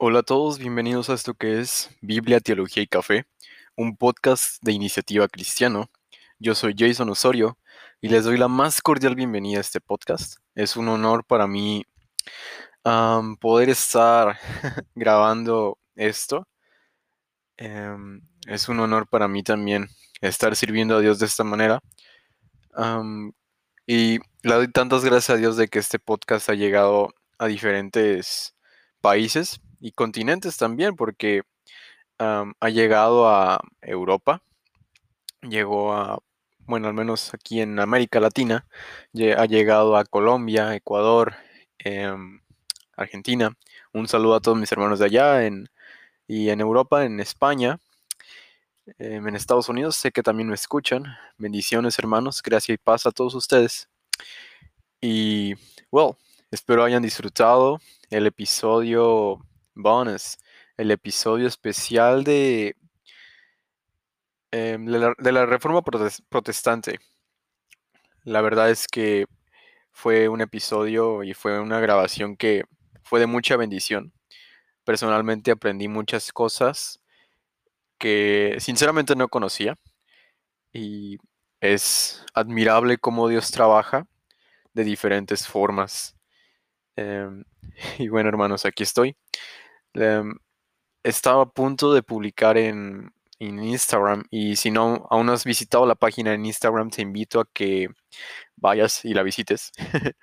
Hola a todos, bienvenidos a esto que es Biblia, Teología y Café, un podcast de iniciativa cristiano. Yo soy Jason Osorio y les doy la más cordial bienvenida a este podcast. Es un honor para mí poder estar grabando esto. Em, es un honor para mí también estar sirviendo a Dios de esta manera. y le doy tantas gracias a Dios de que este podcast ha llegado a diferentes países y continentes también, porque ha llegado a Europa, llegó a, bueno, al menos aquí en América Latina, ha llegado a Colombia, Ecuador, em, Argentina. Un saludo a todos mis hermanos de allá en, y en Europa, en España, em, en Estados Unidos. Sé que también me escuchan. Bendiciones, hermanos. Gracias y paz a todos ustedes. Y, well, espero hayan disfrutado el episodio bonus, el episodio especial de, em, de, la, Reforma Protestante. La verdad es que fue un episodio y fue una grabación que fue de mucha bendición. Personalmente aprendí muchas cosas que sinceramente no conocía y es admirable cómo Dios trabaja de diferentes formas. Em, y bueno, hermanos, aquí estoy. Em, estaba a punto de publicar en, Instagram y si no aún no has visitado la página en Instagram, te invito a que vayas y la visites.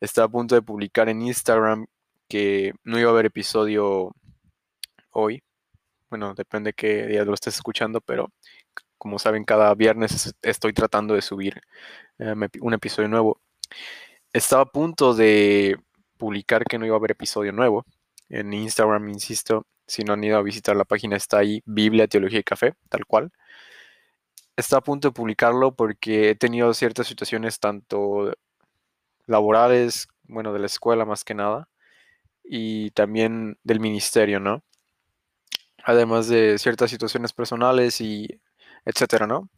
estaba a punto de publicar en Instagram que no iba a haber episodio hoy. Bueno, depende qué día lo estés escuchando, pero como saben, cada viernes estoy tratando de subir em, un episodio nuevo. Estaba a punto de publicar que no iba a haber episodio nuevo en Instagram, insisto, si no han ido a visitar la página, está ahí, Biblia, Teología y Café, tal cual. Está a punto de publicarlo porque he tenido ciertas situaciones tanto laborales, bueno, de la escuela más que nada, y también del ministerio, ¿no? Además de ciertas situaciones personales y etcétera, ¿no?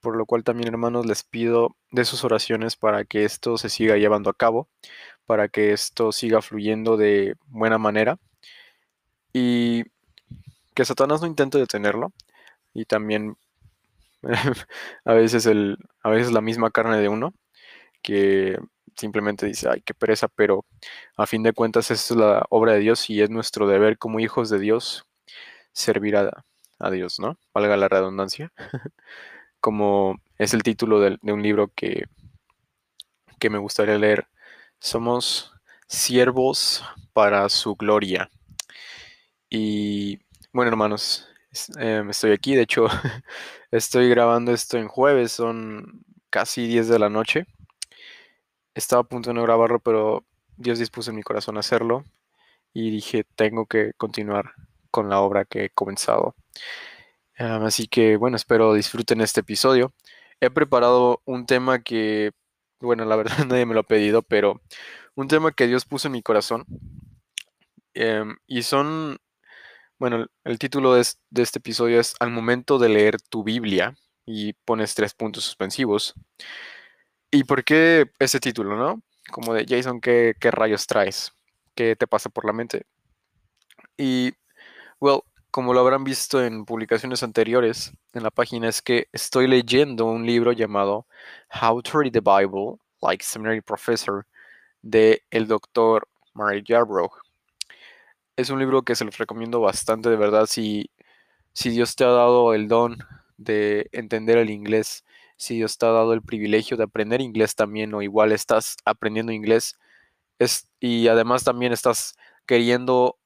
Por lo cual también, hermanos, les pido de sus oraciones para que esto se siga llevando a cabo, para que esto siga fluyendo de buena manera y que Satanás no intente detenerlo y también a veces el a veces la misma carne de uno que simplemente dice, ay, qué pereza, pero a fin de cuentas es la obra de Dios y es nuestro deber como hijos de Dios servir a, Dios, ¿no? Valga la redundancia. como es el título de, un libro que, que me gustaría leer somos siervos para su gloria. Y bueno, hermanos, em, estoy aquí. De hecho, estoy grabando esto en jueves, son casi 10 de la noche. Estaba a punto de no grabarlo, pero Dios dispuso en mi corazón hacerlo. Y dije, tengo que continuar con la obra que he comenzado. Así que bueno, espero disfruten este episodio. He preparado un tema que bueno, la verdad nadie me lo ha pedido, pero un tema que Dios puso en mi corazón. Em, y son, bueno, el título de, este episodio es Al momento de leer tu Biblia y pones tres puntos suspensivos. ¿Y por qué ese título, no? Como de Jason, ¿qué, qué rayos traes? ¿Qué te pasa por la mente? Y, well, como lo habrán visto en publicaciones anteriores en la página, es que estoy leyendo un libro llamado How to Read the Bible Like Seminary Professor de el doctor Mary Yarbrough. Es un libro que se los recomiendo bastante, de verdad, si, si Dios te ha dado el don de entender el inglés, si Dios te ha dado el privilegio de aprender inglés también, o igual estás aprendiendo inglés, es, y además también estás queriendo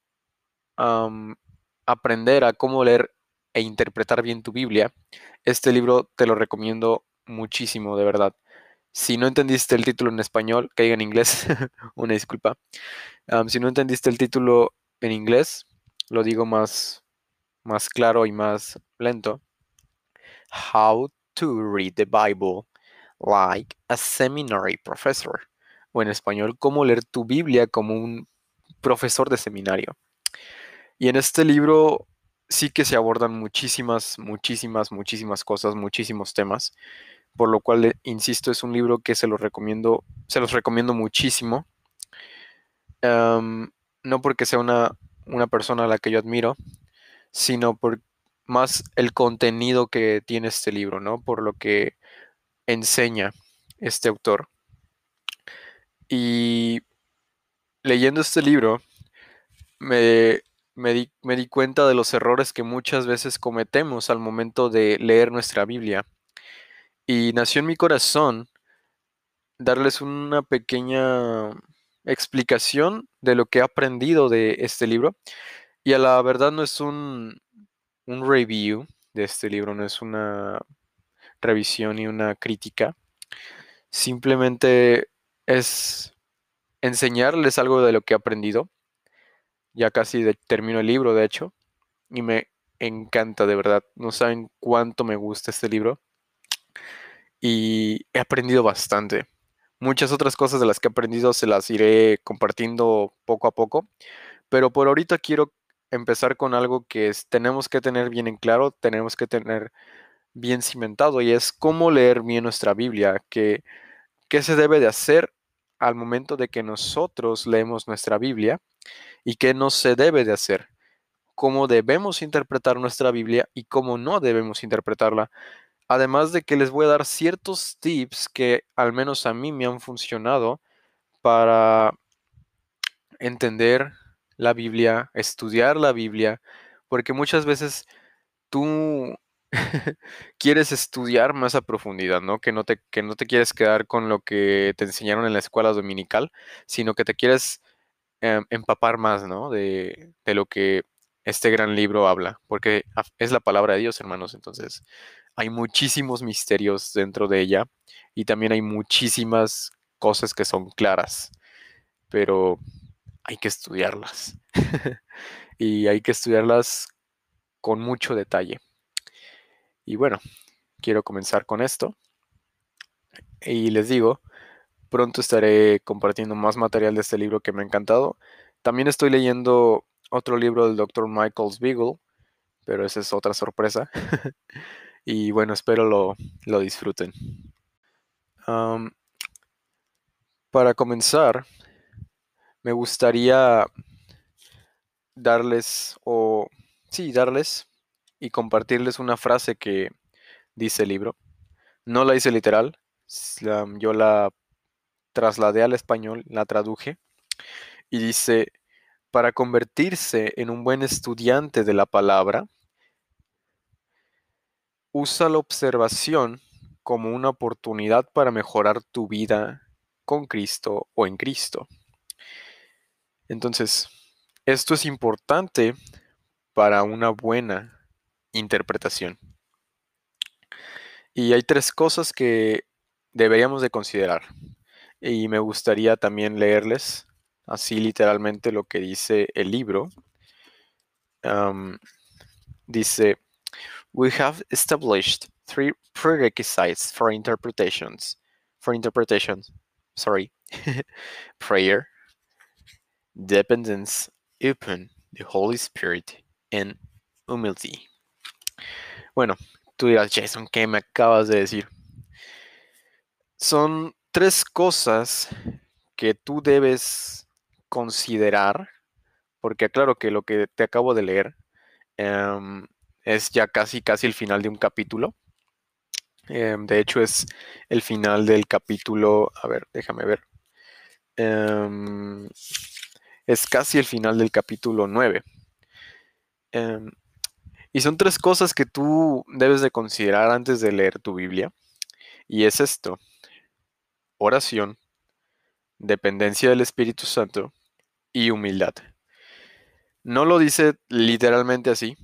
aprender a cómo leer e interpretar bien tu Biblia, este libro te lo recomiendo muchísimo, de verdad. Si no entendiste el título en español, que diga en inglés, una disculpa. si no entendiste el título en inglés, lo digo más, más claro y más lento. How to read the Bible like a seminary professor. O en español, cómo leer tu Biblia como un profesor de seminario. Y en este libro sí que se abordan muchísimas, muchísimas, muchísimas cosas, muchísimos temas, por lo cual, insisto, es un libro que se los recomiendo, se los recomiendo muchísimo. no porque sea una, una persona a la que yo admiro, sino por más el contenido que tiene este libro, ¿no? Por lo que enseña este autor. Y leyendo este libro, me, di, me di cuenta de los errores que muchas veces cometemos al momento de leer nuestra Biblia. Y nació en mi corazón darles una pequeña explicación de lo que he aprendido de este libro. Y a la verdad no es un, un review de este libro, no es una revisión y una crítica. Simplemente es enseñarles algo de lo que he aprendido. Ya casi termino el libro, de hecho, y me encanta, de verdad. No saben cuánto me gusta este libro. Y he aprendido bastante. Muchas otras cosas de las que he aprendido se las iré compartiendo poco a poco. Pero por ahorita quiero empezar con algo que tenemos que tener bien en claro, tenemos que tener bien cimentado y es cómo leer bien nuestra Biblia, que, qué se debe de hacer al momento de que nosotros leemos nuestra Biblia y qué no se debe de hacer, cómo debemos interpretar nuestra Biblia y cómo no debemos interpretarla. Además de que les voy a dar ciertos tips que al menos a mí me han funcionado para entender la Biblia, estudiar la Biblia, porque muchas veces tú quieres estudiar más a profundidad, ¿no? Que no, te, que no te quieres quedar con lo que te enseñaron en la escuela dominical, sino que te quieres em, empapar más, ¿no? De, de lo que este gran libro habla, porque es la palabra de Dios, hermanos. Entonces, hay muchísimos misterios dentro de ella y también hay muchísimas cosas que son claras, pero hay que estudiarlas. y hay que estudiarlas con mucho detalle. Y bueno, quiero comenzar con esto. Y les digo, pronto estaré compartiendo más material de este libro que me ha encantado. También estoy leyendo otro libro del Dr. Michael Spiegel, pero esa es otra sorpresa. y bueno, espero lo, lo disfruten. para comenzar, me gustaría darles, o sí, darles y compartirles una frase que dice el libro. No la hice literal, yo la trasladé al español, la traduje y dice, para convertirse en un buen estudiante de la palabra, usa la observación como una oportunidad para mejorar tu vida con Cristo o en Cristo. Entonces, esto es importante para una buena interpretación. Y hay tres cosas que deberíamos de considerar. Y me gustaría también leerles así literalmente lo que dice el libro. dice, we have established three prerequisites for interpretations. For interpretation, sorry. Prayer, dependence upon the Holy Spirit, and humility. Bueno, tú dirás, Jason, ¿qué me acabas de decir? Son tres cosas que tú debes considerar, porque claro que lo que te acabo de leer em, es ya casi, casi el final de un capítulo. Em, de hecho, es el final del capítulo, a ver, déjame ver. Em, es casi el final del capítulo 9. Y son tres cosas que tú debes de considerar antes de leer tu Biblia. Y es esto. Oración, dependencia del Espíritu Santo y humildad. No lo dice literalmente así,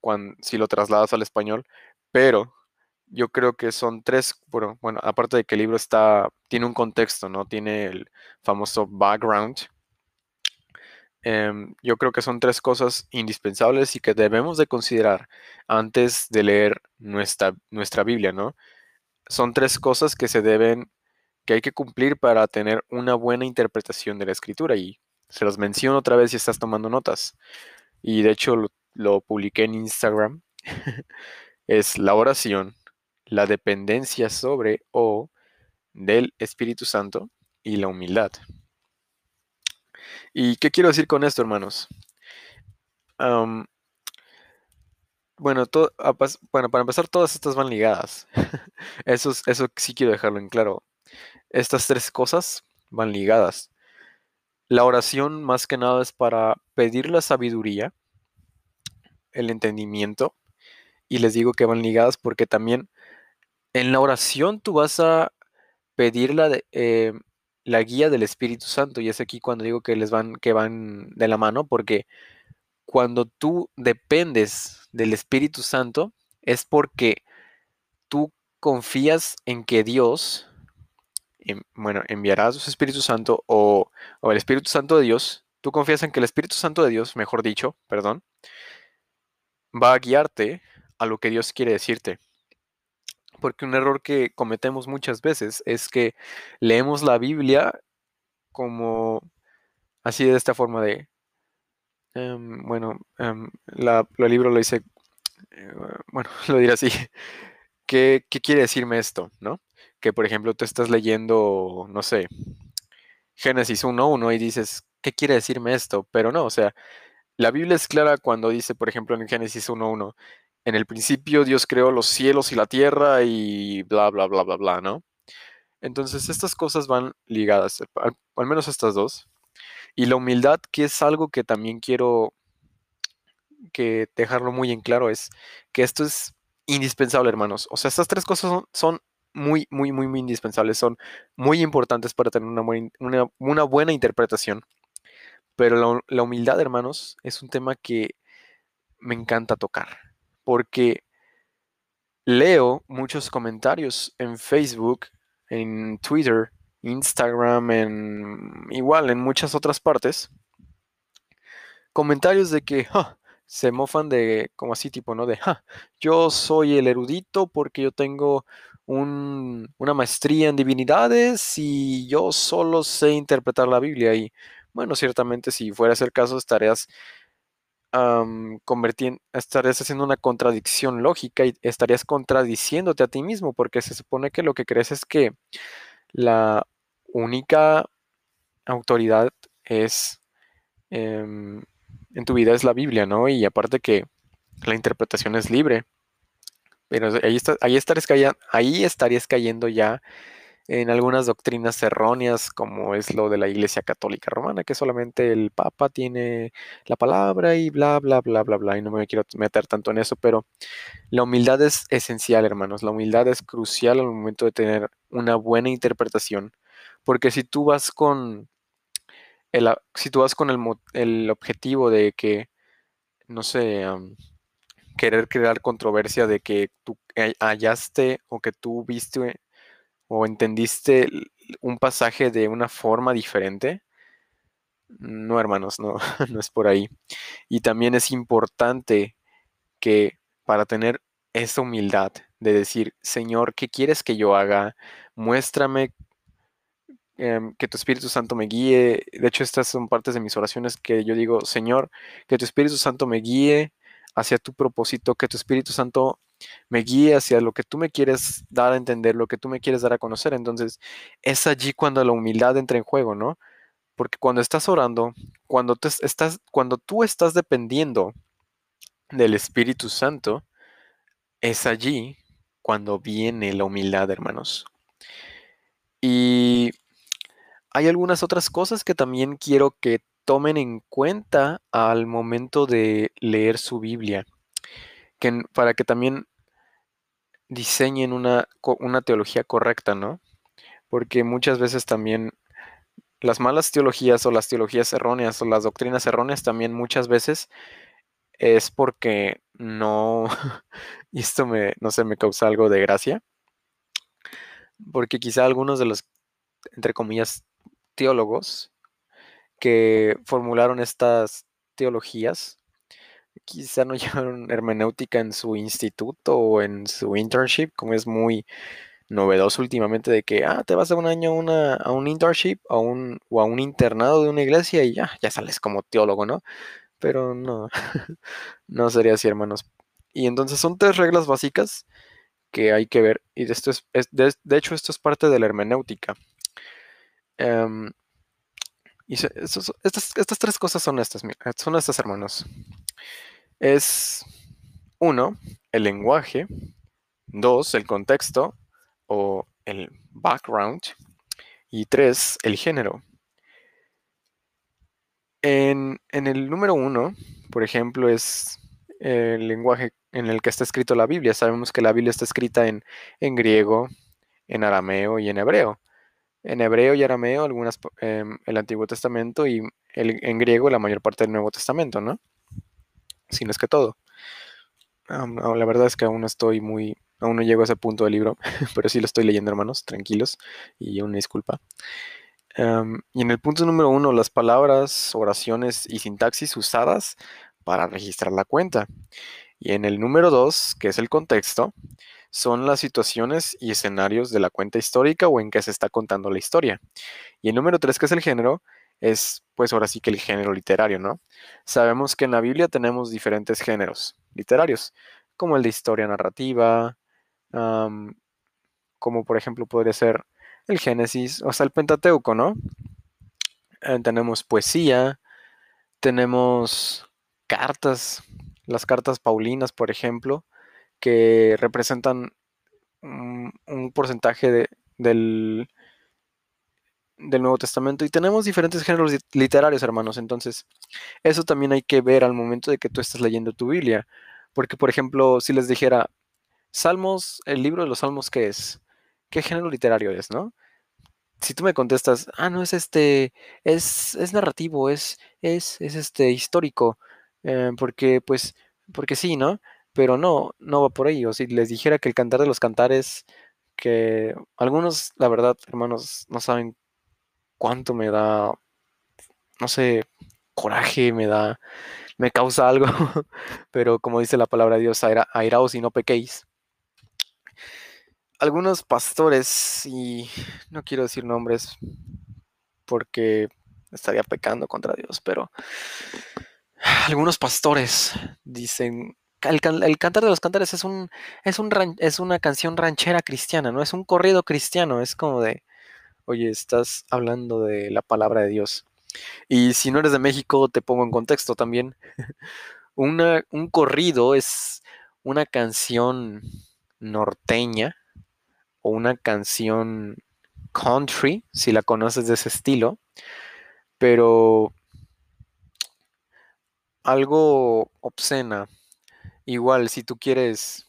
cuando, si lo trasladas al español, pero yo creo que son tres, bueno, bueno, aparte de que el libro está, tiene un contexto, ¿no? Tiene el famoso background Em, yo creo que son tres cosas indispensables y que debemos de considerar antes de leer nuestra, nuestra Biblia, ¿no? Son tres cosas que se deben, que hay que cumplir para tener una buena interpretación de la escritura y se los menciono otra vez si estás tomando notas. Y de hecho lo, lo publiqué en Instagram. es la oración, la dependencia sobre o del Espíritu Santo y la humildad. ¿Y qué quiero decir con esto, hermanos? bueno, bueno, para empezar, todas estas van ligadas. eso, eso sí quiero dejarlo en claro. Estas tres cosas van ligadas. La oración más que nada es para pedir la sabiduría, el entendimiento, y les digo que van ligadas porque también en la oración tú vas a pedir la, eh, la guía del Espíritu Santo, y es aquí cuando digo que les van, que van de la mano, porque cuando tú dependes del Espíritu Santo, es porque tú confías en que Dios, bueno, enviará a su Espíritu Santo o, o el Espíritu Santo de Dios, tú confías en que el Espíritu Santo de Dios, mejor dicho, perdón, va a guiarte a lo que Dios quiere decirte. Porque un error que cometemos muchas veces es que leemos la Biblia como así de esta forma de, em, bueno, em, la, el libro lo dice, eh, bueno, lo diré así, ¿Qué, ¿qué, quiere decirme esto? ¿No? Que por ejemplo tú estás leyendo, no sé, Génesis 1.1 y dices, ¿qué quiere decirme esto? Pero no, o sea, la Biblia es clara cuando dice, por ejemplo, en Génesis 1.1, en el principio Dios creó los cielos y la tierra y bla, bla, bla, bla, bla, ¿no? Entonces estas cosas van ligadas, al, menos estas dos. Y la humildad, que es algo que también quiero que dejarlo muy en claro, es que esto es indispensable, hermanos. O sea, estas tres cosas son, muy, muy, muy, muy indispensables, son muy importantes para tener una, una, una buena interpretación. Pero la, humildad, hermanos, es un tema que me encanta tocar, porque leo muchos comentarios en Facebook, en Twitter, Instagram, en igual en muchas otras partes, comentarios de que se mofan de, como así tipo, ¿no? De, yo soy el erudito porque yo tengo una maestría en divinidades y yo solo sé interpretar la Biblia y bueno, ciertamente si fuera el caso estarías convirtiendo, estarías haciendo una contradicción lógica y estarías contradiciéndote a ti mismo, porque se supone que lo que crees es que la única autoridad es em, en tu vida es la Biblia, ¿no? Y aparte que la interpretación es libre. Pero ahí, está, ahí, estarías, ahí estarías cayendo ya en algunas doctrinas erróneas, como es lo de la Iglesia Católica Romana, que solamente el Papa tiene la palabra y bla, bla, bla, bla, bla. Y no me quiero meter tanto en eso, pero la humildad es esencial, hermanos. La humildad es crucial al momento de tener una buena interpretación, porque si tú vas con el, si tú vas con el, el objetivo de que, no sé, querer crear controversia de que tú hallaste o que tú viste o entendiste un pasaje de una forma diferente. No, hermanos, no, no es por ahí. Y también es importante que para tener esa humildad de decir, Señor, ¿qué quieres que yo haga? Muéstrame em, que tu Espíritu Santo me guíe. De hecho, estas son partes de mis oraciones que yo digo, Señor, que tu Espíritu Santo me guíe hacia tu propósito, que tu Espíritu Santo me guíe hacia lo que tú me quieres dar a entender, lo que tú me quieres dar a conocer. Entonces, es allí cuando la humildad entra en juego, ¿no? Porque cuando estás orando, cuando, estás, cuando tú estás dependiendo del Espíritu Santo, es allí cuando viene la humildad, hermanos. Y hay algunas otras cosas que también quiero que tomen en cuenta al momento de leer su Biblia para que también diseñen una, una teología correcta, ¿no? Porque muchas veces también las malas teologías o las teologías erróneas o las doctrinas erróneas también muchas veces es porque no, y esto me, no sé, me causa algo de gracia, porque quizá algunos de los, entre comillas, teólogos que formularon estas teologías quizá no llevaron hermenéutica en su instituto o en su internship, como es muy novedoso últimamente de que, ah, te vas a un año a un internship o a un internado de una iglesia y ya, ya sales como teólogo, ¿no? Pero no, no sería así, hermanos. Y entonces son tres reglas básicas que hay que ver. Y esto es, de, hecho, esto es parte de la hermenéutica. Em, estas, estas, tres cosas son estas, son estas, hermanos. Es uno, el lenguaje, dos, el contexto o el background y tres, el género. En, el número uno, por ejemplo, es el lenguaje en el que está escrito la Biblia. Sabemos que la Biblia está escrita en, en griego, en arameo y en hebreo. En hebreo y arameo, algunas, em, el Antiguo Testamento y en griego la mayor parte del Nuevo Testamento, ¿no? Si no es que todo. la verdad es que aún no estoy muy, aún no llego a ese punto del libro, pero sí lo estoy leyendo, hermanos, tranquilos, y una disculpa. y en el punto número uno, las palabras, oraciones y sintaxis usadas para registrar la cuenta. Y en el número dos, que es el contexto, son las situaciones y escenarios de la cuenta histórica o en que se está contando la historia. Y el número tres, que es el género, es pues ahora sí que el género literario, ¿no? Sabemos que en la Biblia tenemos diferentes géneros literarios, como el de historia narrativa, como por ejemplo podría ser el Génesis, o sea, el Pentateuco, ¿no? Eh, tenemos poesía, tenemos cartas, las cartas paulinas, por ejemplo, que representan un, porcentaje del, del Nuevo Testamento y tenemos diferentes géneros literarios, hermanos. Entonces, eso también hay que ver al momento de que tú estés leyendo tu Biblia. Porque, por ejemplo, si les dijera, Salmos, el libro de los Salmos, ¿qué es? ¿Qué género literario es, no? Si tú me contestas, ah, no, es este, es, es narrativo, es, es, es este, histórico, eh, porque, pues, porque sí, ¿no? Pero no, no va por ahí. O si les dijera que el cantar de los cantares, que algunos, la verdad, hermanos, no saben cuánto me da, no sé, coraje, me da, me causa algo, pero como dice la palabra de Dios, airaos y no pequéis. Algunos pastores, y no quiero decir nombres porque estaría pecando contra Dios, pero algunos pastores dicen, el, el cantar de los cantares es, un, es, un es una canción ranchera cristiana, no es un corrido cristiano, es como de, oye, estás hablando de la palabra de Dios. Y si no eres de México, te pongo en contexto también. Un corrido es una canción norteña o una canción country, si la conoces de ese estilo, pero algo obscena. Igual, si tú quieres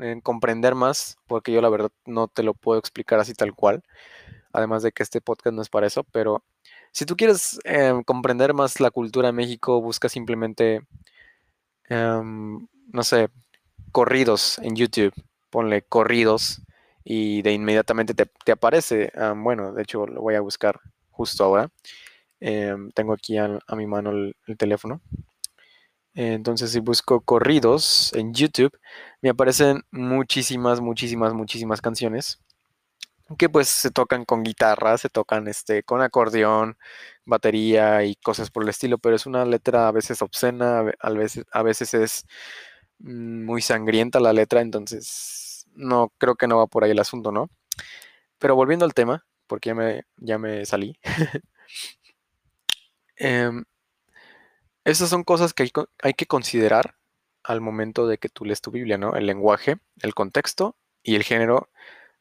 eh, comprender más, porque yo la verdad no te lo puedo explicar así tal cual, además de que este podcast no es para eso, pero si tú quieres em, comprender más la cultura de México, busca simplemente, em, no sé, corridos en YouTube ponle corridos y de inmediatamente te, aparece. Ah, bueno, de hecho lo voy a buscar justo ahora. Em, tengo aquí a, mi mano el, teléfono. Entonces si busco corridos en YouTube, me aparecen muchísimas, muchísimas, muchísimas canciones que pues se tocan con guitarra, se tocan este, con acordeón, batería y cosas por el estilo, pero es una letra a veces obscena, a veces, a veces es muy sangrienta la letra, entonces no creo que no va por ahí el asunto, ¿no? Pero volviendo al tema, porque ya me, ya me salí. Em, esas son cosas que hay, que considerar al momento de que tú lees tu Biblia, ¿no? El lenguaje, el contexto y el género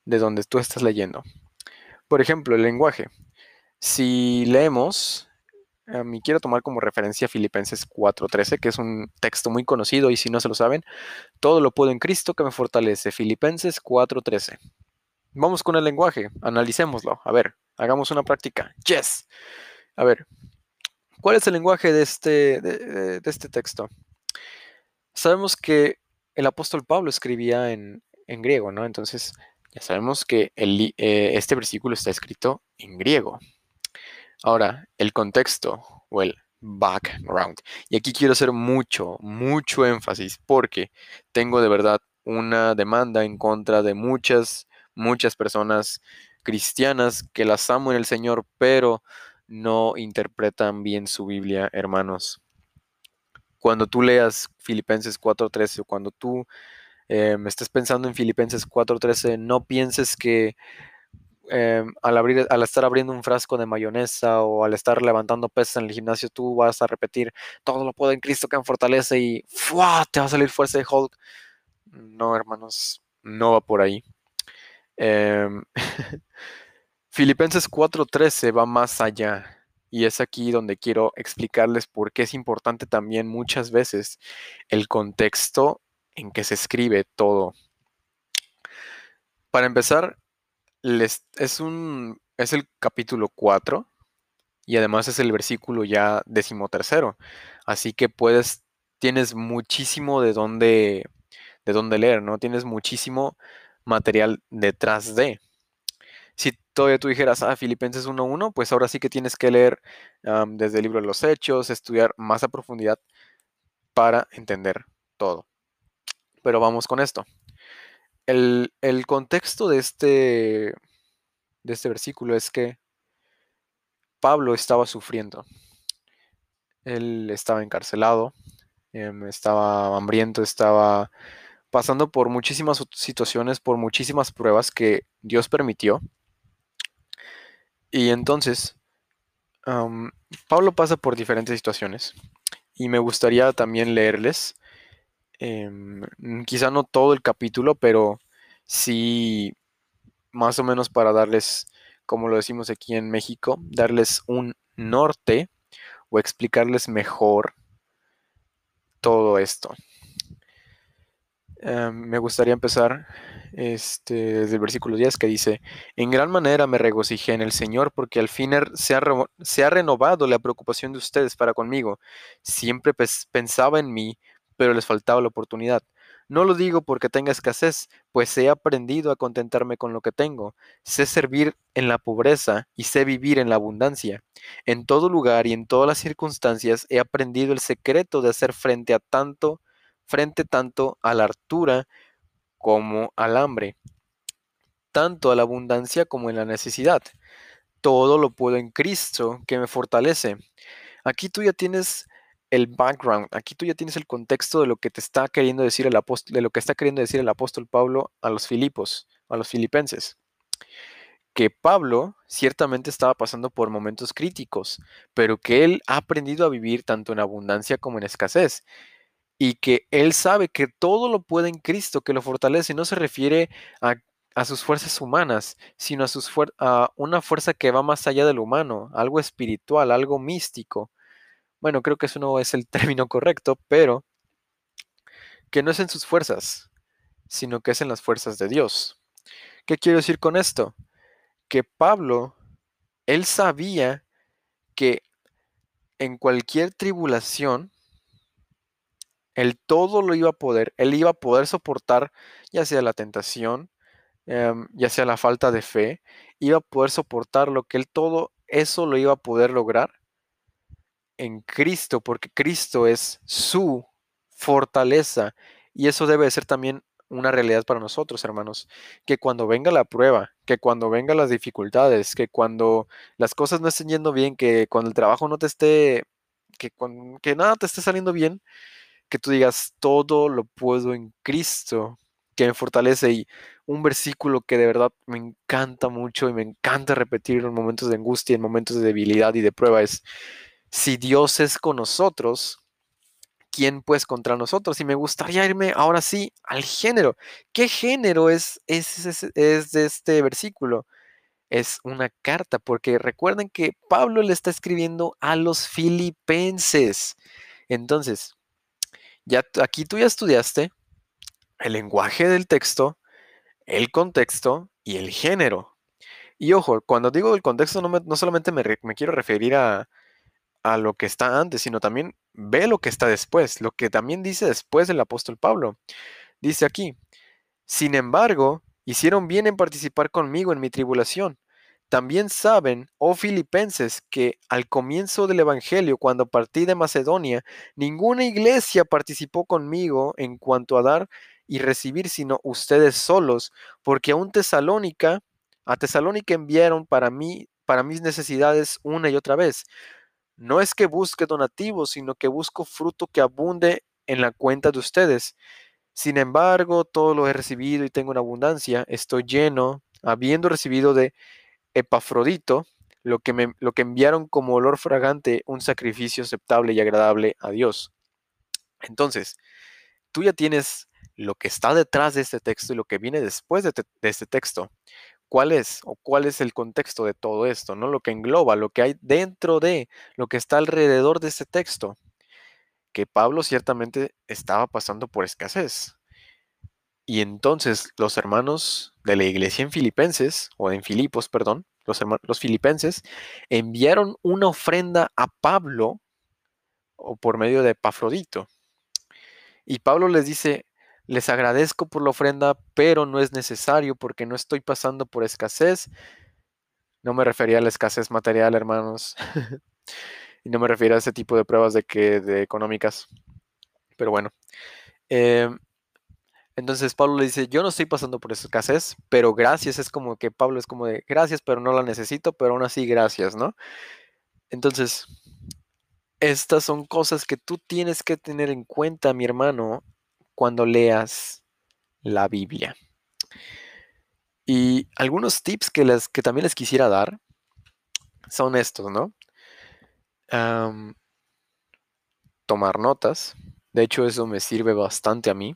de donde tú estás leyendo. Por ejemplo, el lenguaje. Si leemos, em, y quiero tomar como referencia Filipenses 4:13, que es un texto muy conocido y si no se lo saben, todo lo puedo en Cristo que me fortalece. Filipenses 4:13. Vamos con el lenguaje, analicémoslo. A ver, hagamos una práctica. Yes. A ver, ¿cuál es el lenguaje de este, de, este texto? Sabemos que el apóstol Pablo escribía en, griego, ¿no? Entonces, ya sabemos que eh, este versículo está escrito en griego. Ahora, el contexto o el background. Y aquí quiero hacer mucho, mucho énfasis porque tengo de verdad una demanda en contra de muchas, muchas personas cristianas que las amo en el Señor, pero no interpretan bien su Biblia, hermanos. Cuando tú leas Filipenses 4.13 o cuando tú eh, estés pensando en Filipenses 4.13, no pienses que em, al, abrir, al estar abriendo un frasco de mayonesa o al estar levantando pesas en el gimnasio, tú vas a repetir, todo lo puedo en Cristo que me fortalece y ¡fua! te va a salir fuerza de Hulk. No, hermanos, no va por ahí. Em, Filipenses 4:13 va más allá. Y es aquí donde quiero explicarles por qué es importante también muchas veces el contexto en que se escribe todo. Para empezar, es, el capítulo 4 y además es el versículo ya decimotercero. Así que puedes, tienes muchísimo de dónde, de dónde leer, ¿no? Tienes muchísimo material detrás de. Todavía tú dijeras, ah, Filipenses 1.1, pues ahora sí que tienes que leer desde el libro de los Hechos, estudiar más a profundidad para entender todo. Pero vamos con esto. El, contexto de este, de este versículo es que Pablo estaba sufriendo. Él estaba encarcelado, em, estaba hambriento, estaba pasando por muchísimas situaciones, por muchísimas pruebas que Dios permitió. Y entonces, Pablo pasa por diferentes situaciones y me gustaría también leerles, em, quizá no todo el capítulo, pero sí más o menos para darles, como lo decimos aquí en México, darles un norte o explicarles mejor todo esto. Em, me gustaría empezar este, desde el versículo 10 que dice, en gran manera me regocijé en el Señor porque al fin er, se ha, se ha renovado la preocupación de ustedes para conmigo. Siempre pensaba en mí, pero les faltaba la oportunidad. No lo digo porque tenga escasez, pues he aprendido a contentarme con lo que tengo. Sé servir en la pobreza y sé vivir en la abundancia. En todo lugar y en todas las circunstancias he aprendido el secreto de hacer frente a tanto, frente tanto a la hartura como al hambre, tanto a la abundancia como en la necesidad. Todo lo puedo en Cristo que me fortalece. Aquí tú ya tienes el background, aquí tú ya tienes el contexto de lo que te está queriendo decir el apóstol, de lo que está queriendo decir el apóstol Pablo a los Filipos, a los filipenses. Que Pablo ciertamente estaba pasando por momentos críticos, pero que él ha aprendido a vivir tanto en abundancia como en escasez. Y que él sabe que todo lo puede en Cristo, que lo fortalece. Y no se refiere a, sus fuerzas humanas, sino a, sus a una fuerza que va más allá del humano, algo espiritual, algo místico bueno, creo que eso no es el término correcto, pero que no es en sus fuerzas, sino que es en las fuerzas de Dios. ¿Qué quiero decir con esto? Que Pablo, él sabía que en cualquier tribulación, él todo lo iba a poder, él iba a poder soportar ya sea la tentación, em, ya sea la falta de fe, iba a poder soportar lo que él todo eso lo iba a poder lograr en Cristo, porque Cristo es su fortaleza. Y eso debe ser también una realidad para nosotros, hermanos, que cuando venga la prueba, que cuando vengan las dificultades, que cuando las cosas no estén yendo bien, que cuando el trabajo no te esté, que, que nada te esté saliendo bien, que tú digas, todo lo puedo en Cristo, que me fortalece. Y un versículo que de verdad me encanta mucho y me encanta repetir en momentos de angustia, en momentos de debilidad y de prueba es si Dios es con nosotros, ¿quién pues contra nosotros? Y me gustaría irme ahora sí al género. ¿Qué género es, es, es, de este versículo? Es una carta, porque recuerden que Pablo le está escribiendo a los filipenses. Entonces, ya aquí tú ya estudiaste el lenguaje del texto, el contexto y el género. Y ojo, cuando digo el contexto no, no solamente me, me quiero referir a, a lo que está antes, sino también ve lo que está después, lo que también dice después el apóstol Pablo. Dice aquí, sin embargo, hicieron bien en participar conmigo en mi tribulación. También saben, oh filipenses, que al comienzo del Evangelio, cuando partí de Macedonia, ninguna iglesia participó conmigo en cuanto a dar y recibir, sino ustedes solos, porque a Tesalónica, a Tesalónica enviaron para mí, para mis necesidades una y otra vez. No es que busque donativos, sino que busco fruto que abunde en la cuenta de ustedes. Sin embargo, todo lo he recibido y tengo una abundancia. Estoy lleno, habiendo recibido de Epafrodito, lo que, lo que enviaron como olor fragante, un sacrificio aceptable y agradable a Dios. Entonces, tú ya tienes lo que está detrás de este texto y lo que viene después de, de, este texto. ¿Cuál es o cuál es el contexto de todo esto? ¿no? Lo que engloba, lo que hay dentro de, lo que está alrededor de este texto. Que Pablo ciertamente estaba pasando por escasez. Y entonces los hermanos de la iglesia en Filipenses, o en Filipos, perdón, los, los filipenses, enviaron una ofrenda a Pablo o por medio de Epafrodito. Y Pablo les dice, les agradezco por la ofrenda, pero no es necesario porque no estoy pasando por escasez. No me refería a la escasez material, hermanos. y no me refiero a ese tipo de pruebas de que de económicas. Pero bueno. Eh, entonces Pablo le dice, yo no estoy pasando por esa escasez, pero gracias es como que Pablo es como de, gracias, pero no la necesito, pero aún así gracias, ¿no? Entonces, estas son cosas que tú tienes que tener en cuenta, mi hermano, cuando leas la Biblia. Y algunos tips que, que también les quisiera dar son estos, ¿no? tomar notas. De hecho, eso me sirve bastante a mí.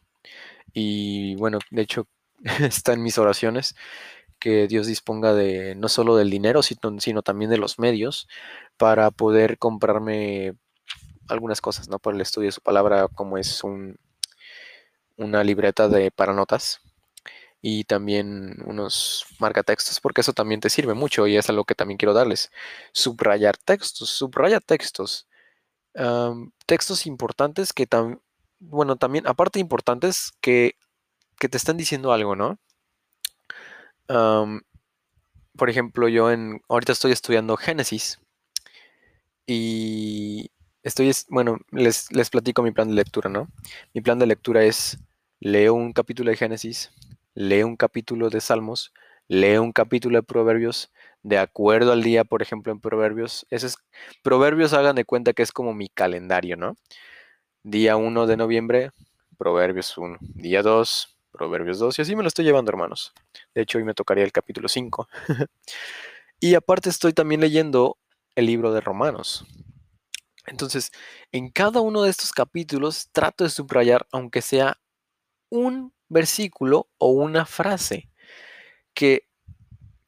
Y bueno, de hecho está en mis oraciones que Dios disponga de no solo del dinero, sino, también de los medios para poder comprarme algunas cosas, ¿no? Por el estudio de su palabra, como es un, una libreta de para notas y también unos marcatextos, porque eso también te sirve mucho y es algo que también quiero darles. Subrayar textos, subraya textos. textos importantes que bueno, también, aparte importantes, que, que te están diciendo algo, ¿no? por ejemplo, yo en, ahorita estoy estudiando Génesis y estoy, bueno, les, les platico mi plan de lectura, ¿no? Mi plan de lectura es, leo un capítulo de Génesis, leo un capítulo de Salmos, leo un capítulo de Proverbios, de acuerdo al día, por ejemplo, en Proverbios. Ese es, Proverbios hagan de cuenta que es como mi calendario, ¿no? Día 1 de noviembre, Proverbios 1. Día 2, Proverbios 2. Y así me lo estoy llevando, hermanos. De hecho, hoy me tocaría el capítulo 5. y aparte estoy también leyendo el libro de Romanos. Entonces, en cada uno de estos capítulos trato de subrayar, aunque sea un versículo o una frase, que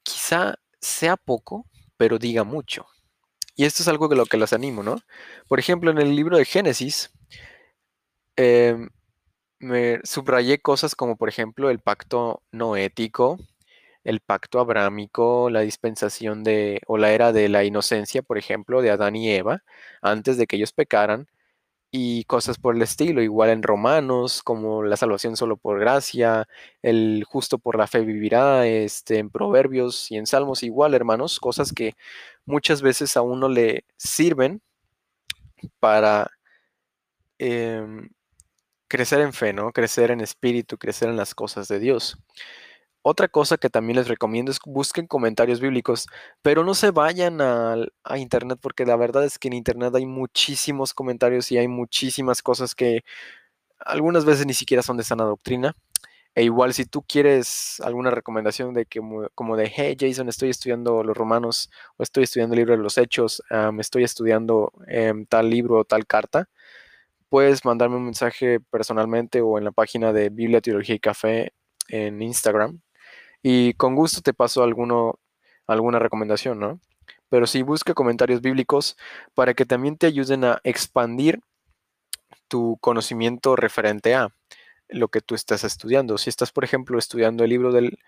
quizá sea poco, pero diga mucho. Y esto es algo de lo que los animo, ¿no? Por ejemplo, en el libro de Génesis, Em, me subrayé cosas como, por ejemplo, el pacto noético, el pacto abrámico, la dispensación de, o la era de la inocencia, por ejemplo, de Adán y Eva, antes de que ellos pecaran, y cosas por el estilo, igual en Romanos, como la salvación solo por gracia, el justo por la fe vivirá, este, en Proverbios y en Salmos igual, hermanos, cosas que muchas veces a uno le sirven para em, crecer en fe, ¿no? Crecer en espíritu, crecer en las cosas de Dios. Otra cosa que también les recomiendo es busquen comentarios bíblicos, pero no se vayan a, a, internet porque la verdad es que en internet hay muchísimos comentarios y hay muchísimas cosas que algunas veces ni siquiera son de sana doctrina. E igual si tú quieres alguna recomendación de que como de, hey Jason, estoy estudiando los romanos o estoy estudiando el libro de los hechos, me estoy estudiando em, tal libro o tal carta, puedes mandarme un mensaje personalmente o en la página de Biblia, Teología y Café en Instagram. Y con gusto te paso alguno, alguna recomendación, ¿no? Pero sí busca comentarios bíblicos para que también te ayuden a expandir tu conocimiento referente a lo que tú estás estudiando. Si estás, por ejemplo, estudiando el libro del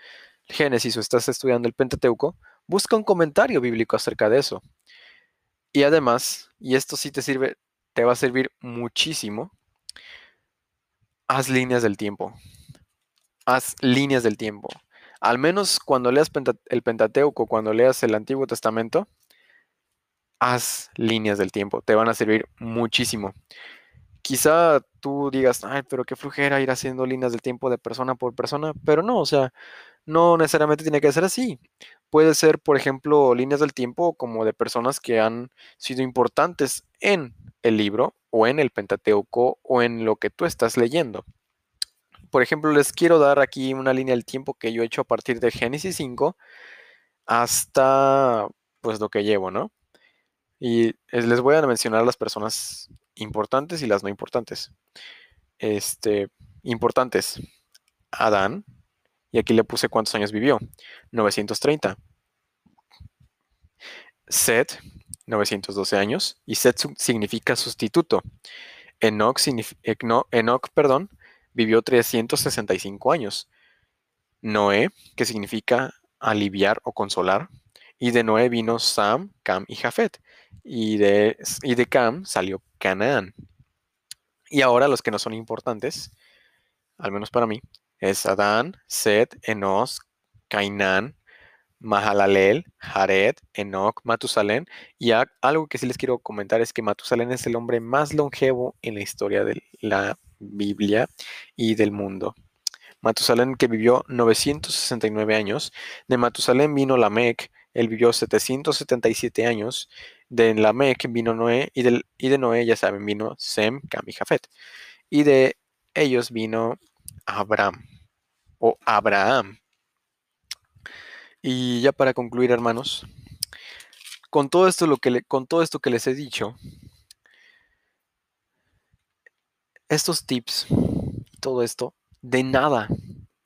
Génesis o estás estudiando el Pentateuco, busca un comentario bíblico acerca de eso. Y además, y esto sí te sirve te va a servir muchísimo. Haz líneas del tiempo. Haz líneas del tiempo. Al menos cuando leas el Pentateuco, cuando leas el Antiguo Testamento, haz líneas del tiempo. Te van a servir muchísimo. Quizá tú digas, ay, pero qué flujera ir haciendo líneas del tiempo de persona por persona, pero no, o sea, no necesariamente tiene que ser así. Puede ser, por ejemplo, líneas del tiempo como de personas que han sido importantes en el libro o en el Pentateuco o en lo que tú estás leyendo. Por ejemplo, les quiero dar aquí una línea del tiempo que yo he hecho a partir de Génesis 5 hasta pues lo que llevo, ¿no? Y les voy a mencionar las personas importantes y las no importantes. Este, importantes. Adán, y aquí le puse cuántos años vivió. 930. Set, 912 años, y Set significa sustituto. Enoch, Enoch perdón, vivió 365 años. Noé, que significa aliviar o consolar, y de Noé vino Sam, Cam y Jafet, y de, y de Cam salió Canaán. Y ahora los que no son importantes, al menos para mí, es Adán, Set, Enos, Cainán, Mahalalel, Jared, Enoch, Matusalén. Y algo que sí les quiero comentar es que Matusalén es el hombre más longevo en la historia de la Biblia y del mundo. Matusalén que vivió 969 años. De Matusalén vino Lamec, él vivió 777 años. De Lamec vino Noé y, de Noé, ya saben, vino Sem, Cam Jafet. Y de ellos vino Abraham o Abraham. Y ya para concluir, hermanos, con todo esto, lo que con todo esto que les he dicho, estos tips todo esto, de nada,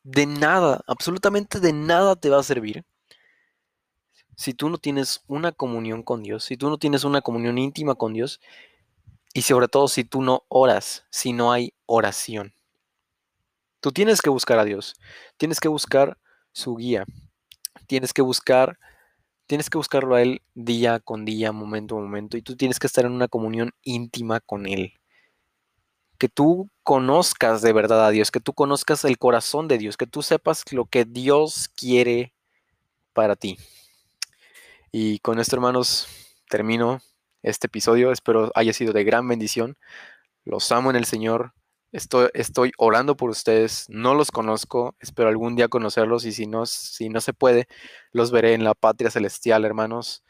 de nada, absolutamente de nada te va a servir si tú no tienes una comunión con Dios, si tú no tienes una comunión íntima con Dios y sobre todo si tú no oras, si no hay oración. Tú tienes que buscar a Dios, tienes que buscar su guía, tienes que buscar, tienes que buscarlo a Él día con día, momento a momento, y tú tienes que estar en una comunión íntima con Él. Que tú conozcas de verdad a Dios, que tú conozcas el corazón de Dios, que tú sepas lo que Dios quiere para ti. Y con esto, hermanos, termino este episodio. Espero haya sido de gran bendición. Los amo en el Señor. Estoy, estoy orando por ustedes, no los conozco, espero algún día conocerlos y si no, si no se puede, los veré en la patria celestial, hermanos.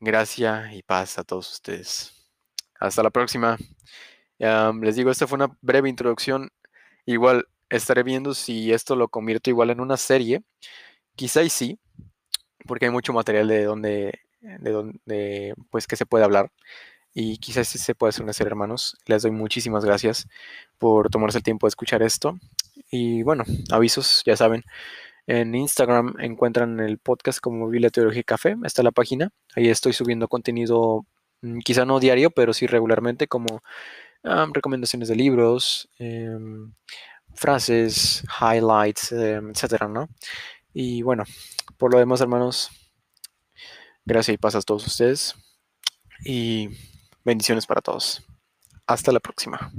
Gracia y paz a todos ustedes. Hasta la próxima. les digo, esta fue una breve introducción. Igual estaré viendo si esto lo convierto igual en una serie. Quizá y sí, porque hay mucho material de donde, de donde, pues que se puede hablar y quizás sí se puede hacer hermanos. Les doy muchísimas gracias por tomarse el tiempo de escuchar esto. Y bueno, avisos, ya saben. En Instagram encuentran el podcast como Biblia Teología Café, está la página. Ahí estoy subiendo contenido, mm, quizá no diario, pero sí regularmente, como recomendaciones de libros, em, frases, highlights, em, etcétera, ¿no? Y bueno, por lo demás, hermanos, gracias y paz a todos ustedes. Y Bendiciones para todos. Hasta la próxima.